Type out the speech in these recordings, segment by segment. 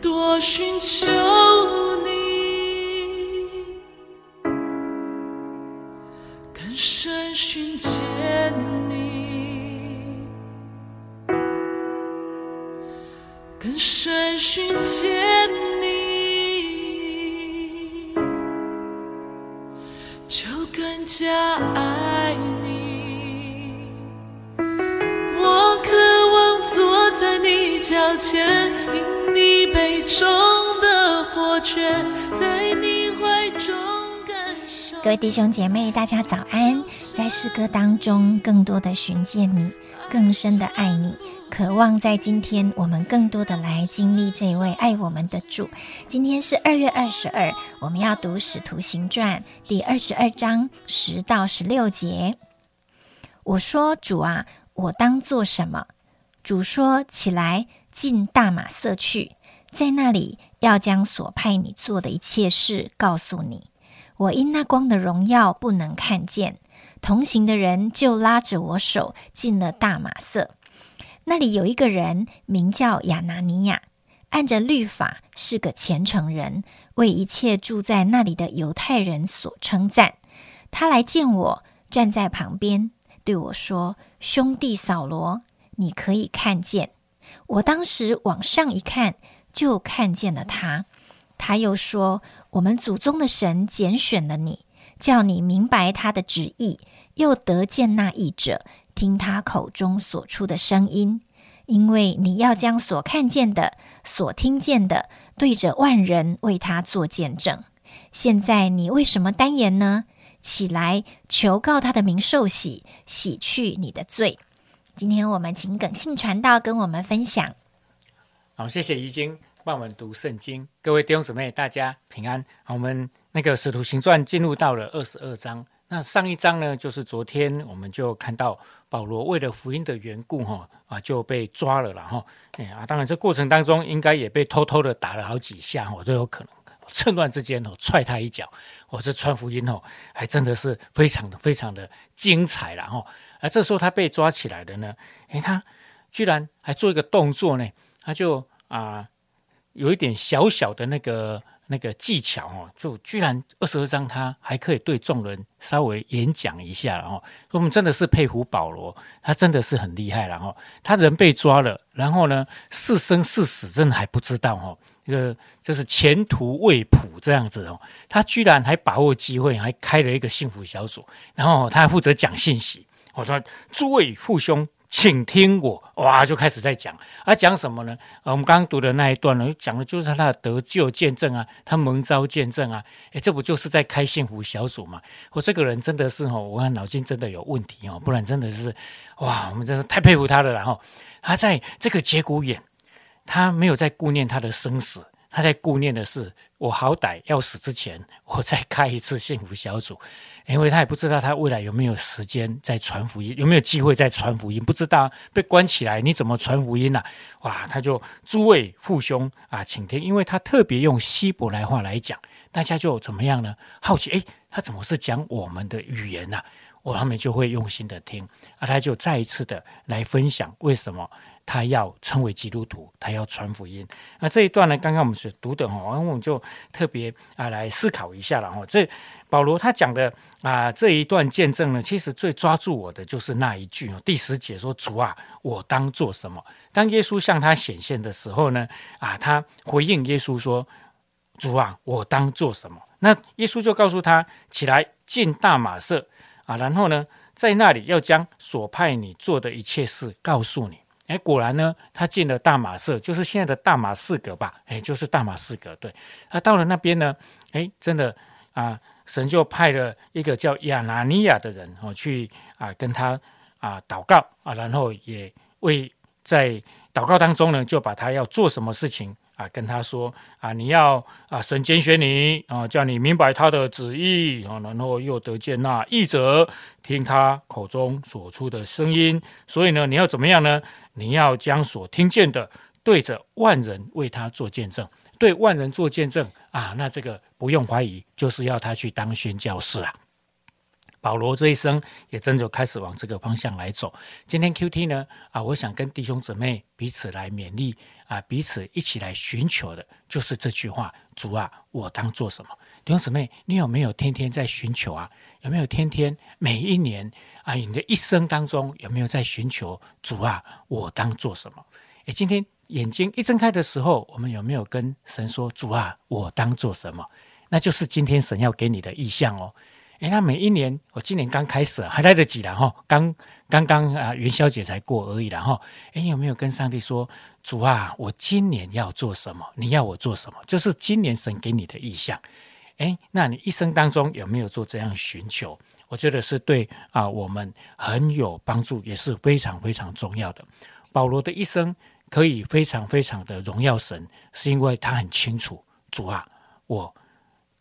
多寻求你，更深寻见你，更深寻见你，就更加爱你。我渴望坐在你脚前，杯中的火泉，在你怀中感受。各位弟兄姐妹，大家早安！在诗歌当中，更多的寻见你，更深的爱你，渴望在今天我们更多的来经历这位爱我们的主。今天是二月二十二，我们要读《使徒行传》第二十二章十到十六节。我说：“主啊，我当做什么？”主说：“起来，进大马色去，在那里要将所派你做的一切事告诉你。”我因那光的荣耀不能看见，同行的人就拉着我手进了大马色。那里有一个人名叫亚拿尼亚，按着律法是个虔诚人，为一切住在那里的犹太人所称赞。他来见我，站在旁边对我说：“兄弟扫罗，你可以看见。”我当时往上一看，就看见了他。他又说：“我们祖宗的神拣选了你，叫你明白他的旨意，又得见那译者，听他口中所出的声音。因为你要将所看见的、所听见的，对着万人为他做见证。现在你为什么单言呢？起来，求告他的名受洗，洗去你的罪。”今天我们请耿信传道跟我们分享。好，谢谢怡经帮我们读圣经。各位弟兄姊妹，大家平安。好，我们那个使徒行传进入到了二十二章。那上一章呢，就是昨天我们就看到保罗为了福音的缘故，哈啊就被抓了了哈。哎啊，当然这过程当中应该也被偷偷的打了好几下，我都有可能。趁乱之间哦，踹他一脚。哦，这传福音哦，还真的是非常的非常的精彩了哈。而这时候他被抓起来的呢，诶，他居然还做一个动作呢，他就啊有一点小小的那个那个技巧哦，就居然二十二章他还可以对众人稍微演讲一下哦。我们真的是佩服保罗，他真的是很厉害了哈。他人被抓了，然后呢是生是死真的还不知道哦，这个就是前途未卜这样子哦。他居然还把握机会，还开了一个幸福小组，然后他还负责讲信息。我说：“诸位父兄，请听我。”哇，就开始在讲，啊，讲什么呢？啊，我们刚刚读的那一段呢，讲的就是他的得救见证啊，他蒙召见证啊。诶，这不就是在开幸福小组嘛？我这个人真的是哦，我看脑筋真的有问题哦，不然真的是哇，我们真是太佩服他了。然后他在这个节骨眼，他没有在顾念他的生死，他在顾念的是我好歹要死之前，我再开一次幸福小组。因为他也不知道他未来有没有时间在传福音，有没有机会在传福音，不知道被关起来你怎么传福音呢？哇，他就诸位父兄啊，请听，因为他特别用希伯来话来讲，大家就怎么样呢？好奇，诶，他怎么是讲我们的语言呢？我他们就会用心的听，啊，他就再一次的来分享为什么。他要成为基督徒，他要传福音。那这一段呢？刚刚我们所读的哈，我们就特别啊来思考一下了哈。这保罗他讲的啊这一段见证呢，其实最抓住我的就是那一句哦，第十节说：“主啊，我当做什么？”当耶稣向他显现的时候呢，啊，他回应耶稣说：“主啊，我当做什么？”那耶稣就告诉他：“起来，进大马色啊，然后呢，在那里要将所派你做的一切事告诉你。”哎，果然呢，他进了大马色，就是现在的大马士革吧？哎，就是大马士革。对，他到了那边呢，哎，真的啊，神就派了一个叫亚拿尼亚的人哦，去啊跟他啊祷告啊，然后也为在祷告当中呢，就把他要做什么事情。啊，跟他说啊，你要啊，神拣选你啊，叫你明白他的旨意啊，然后又得见那译者，听他口中所出的声音。所以呢，你要怎么样呢？你要将所听见的对着万人为他做见证，对万人做见证啊。那这个不用怀疑，就是要他去当宣教士啊。保罗这一生也真的开始往这个方向来走。今天 Q T 呢啊，我想跟弟兄姊妹彼此来勉励啊，彼此一起来寻求的，就是这句话：主啊，我当做什么？弟兄姊妹，你有没有天天在寻求啊？有没有天天每一年啊，你的一生当中有没有在寻求主啊？我当做什么？诶，今天眼睛一睁开的时候，我们有没有跟神说：主啊，我当做什么？那就是今天神要给你的意向哦。诶，那每一年，我今年刚开始还来得及了哈，刚刚刚啊元宵节才过而已了哈。诶，有没有跟上帝说：主啊，我今年要做什么？你要我做什么？就是今年神给你的意向。诶，那你一生当中有没有做这样寻求？我觉得是对啊，我们很有帮助，也是非常非常重要的。保罗的一生可以非常非常的荣耀神，是因为他很清楚主啊，我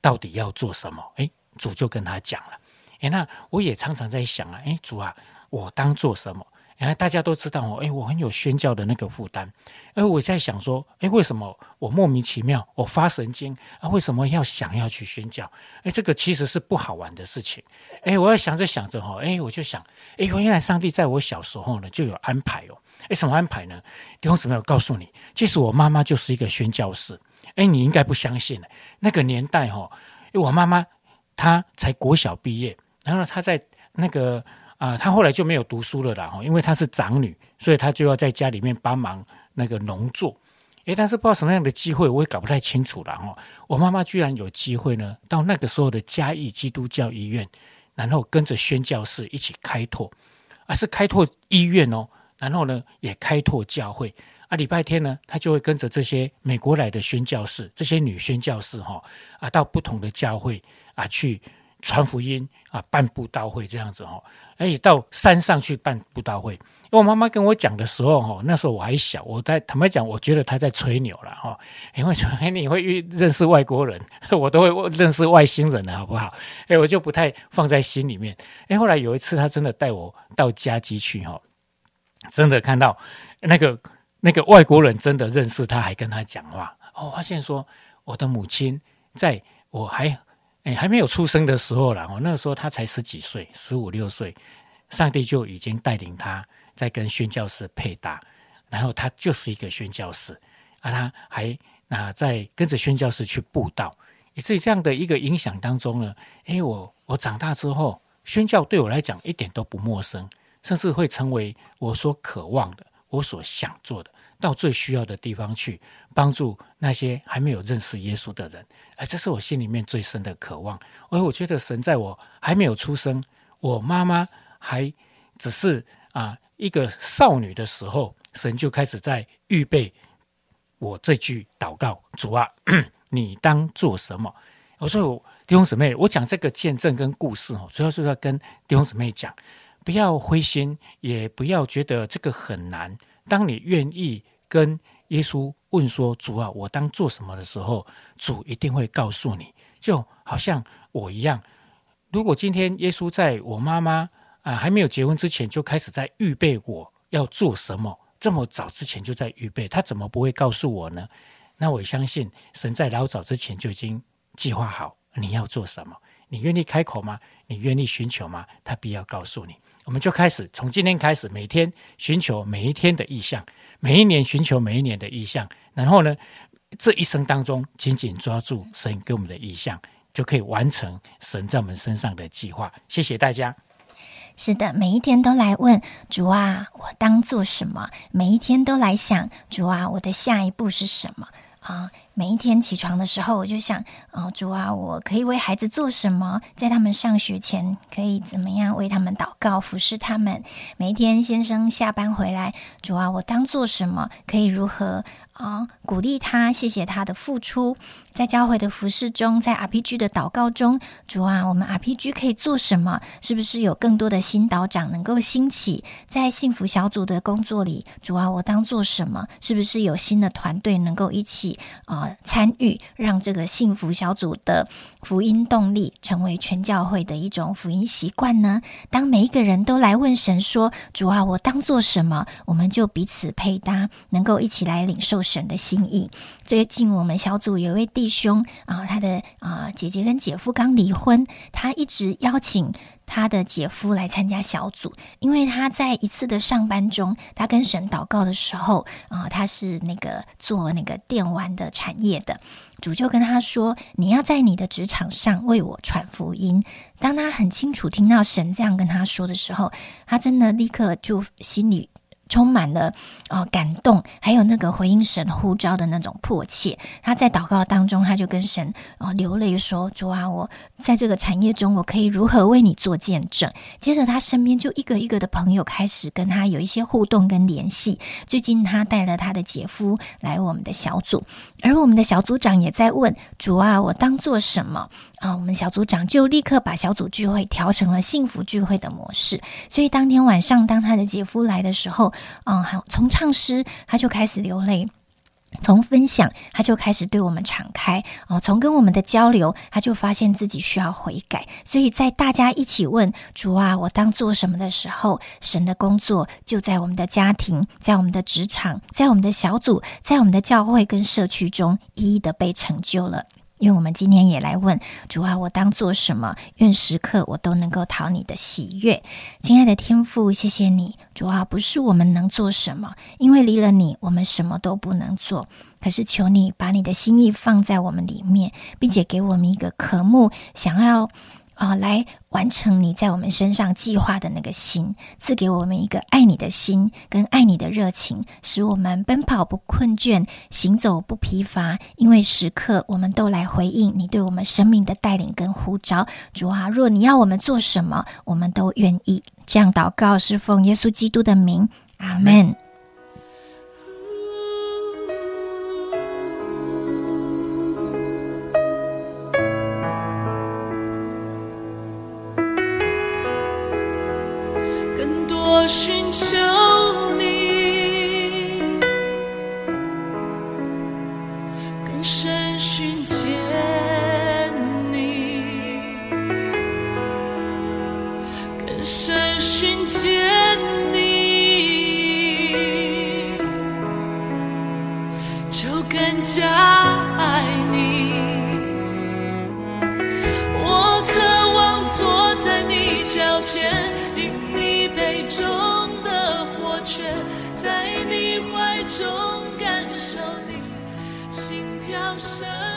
到底要做什么？诶，主就跟他讲了。诶，那我也常常在想啊，诶，主啊，我当做什么？然后大家都知道哦，哎，我很有宣教的那个负担。哎，我在想说，哎，为什么我莫名其妙，我发神经啊？为什么要想要去宣教？哎，这个其实是不好玩的事情。哎，我要想着想着哈，哎，我就想，哎，原来上帝在我小时候呢就有安排哦。哎，什么安排呢？弟兄姊妹，我告诉你，其实我妈妈就是一个宣教士。哎，你应该不相信那个年代哈，我妈妈她才国小毕业，然后她在那个。啊，她后来就没有读书了啦，因为她是长女，所以她就要在家里面帮忙那个农作。诶，但是不知道什么样的机会，我也搞不太清楚了，哈。我妈妈居然有机会呢，到那个时候的嘉义基督教医院，然后跟着宣教士一起开拓，而是开拓医院哦，然后呢也开拓教会。啊，礼拜天呢，她就会跟着这些美国来的宣教士，这些女宣教士哈，啊，到不同的教会啊去。传福音啊，办布道会这样子哦，哎，到山上去办布道会。我妈妈跟我讲的时候，哈，那时候我还小，我在坦白讲，我觉得她在吹牛了，哈。因为哎你会遇认识外国人，我都会认识外星人的好不好？哎，我就不太放在心里面。哎，后来有一次，他真的带我到家集去，哈，真的看到那个那个外国人，真的认识他，还跟他讲话。哦，发现说我的母亲在我还。哎，还没有出生的时候啦哦，那时候他才十几岁，十五六岁，上帝就已经带领他在跟宣教士配搭，然后他就是一个宣教士，啊，他还啊在跟着宣教士去布道，以至于这样的一个影响当中呢。哎，我我长大之后，宣教对我来讲一点都不陌生，甚至会成为我所渴望的，我所想做的。到最需要的地方去帮助那些还没有认识耶稣的人，哎，这是我心里面最深的渴望。而我觉得神在我还没有出生，我妈妈还只是啊一个少女的时候，神就开始在预备我这句祷告：主啊，你当做什么？我说弟兄姊妹，我讲这个见证跟故事哦，主要是要跟弟兄姊妹讲，不要灰心，也不要觉得这个很难。当你愿意跟耶稣问说：“主啊，我当做什么？”的时候，主一定会告诉你。就好像我一样，如果今天耶稣在我妈妈啊还没有结婚之前就开始在预备我要做什么，这么早之前就在预备，他怎么不会告诉我呢？那我相信神在老早之前就已经计划好你要做什么。你愿意开口吗？你愿意寻求吗？他必要告诉你。我们就开始从今天开始，每天寻求每一天的意向，每一年寻求每一年的意向，然后呢，这一生当中紧紧抓住神给我们的意向，就可以完成神在我们身上的计划。谢谢大家。是的，每一天都来问主啊，我当做什么？每一天都来想主啊，我的下一步是什么？啊。每一天起床的时候，我就想，哦，主啊，我可以为孩子做什么？在他们上学前，可以怎么样为他们祷告、服侍他们？每一天先生下班回来，主啊，我当做什么？可以如何啊鼓励他？谢谢他的付出，在教会的服侍中，在 RPG 的祷告中，主啊，我们 RPG 可以做什么？是不是有更多的新导长能够兴起？在幸福小组的工作里，主啊，我当做什么？是不是有新的团队能够一起啊？参与，让这个幸福小组的福音动力成为全教会的一种福音习惯呢？当每一个人都来问神说：“主啊，我当做什么？”我们就彼此配搭，能够一起来领受神的心意。最近我们小组有一位弟兄啊，他的啊姐姐跟姐夫刚离婚，他一直邀请他的姐夫来参加小组，因为他在一次的上班中，他跟神祷告的时候啊，他是那个做那个电玩的产业的，主就跟他说：“你要在你的职场上为我传福音。”当他很清楚听到神这样跟他说的时候，他真的立刻就心里。充满了啊感动，还有那个回应神呼召的那种迫切。他在祷告当中，他就跟神啊流泪说：“主啊，我在这个产业中，我可以如何为你做见证？”接着，他身边就一个一个的朋友开始跟他有一些互动跟联系。最近，他带了他的姐夫来我们的小组，而我们的小组长也在问：“主啊，我当做什么？”啊，我们小组长就立刻把小组聚会调成了幸福聚会的模式。所以当天晚上，当他的姐夫来的时候，嗯，从唱诗他就开始流泪，从分享他就开始对我们敞开。哦，从跟我们的交流，他就发现自己需要悔改。所以在大家一起问主啊，我当做什么的时候，神的工作就在我们的家庭，在我们的职场，在我们的小组，在我们的教会跟社区中一一的被成就了。因为我们今天也来问主啊，我当做什么？愿时刻我都能够讨你的喜悦，亲爱的天父，谢谢你，主啊，不是我们能做什么，因为离了你，我们什么都不能做。可是求你把你的心意放在我们里面，并且给我们一个渴慕，想要。啊，来完成你在我们身上计划的那个心，赐给我们一个爱你的心跟爱你的热情，使我们奔跑不困倦，行走不疲乏。因为时刻我们都来回应你对我们生命的带领跟呼召。主啊，若你要我们做什么，我们都愿意。这样祷告是奉耶稣基督的名，阿门。更多寻求你，更深寻见你，更深寻见你，就更加爱你。我渴望坐在你脚前。中的火却在你怀中感受你心跳声。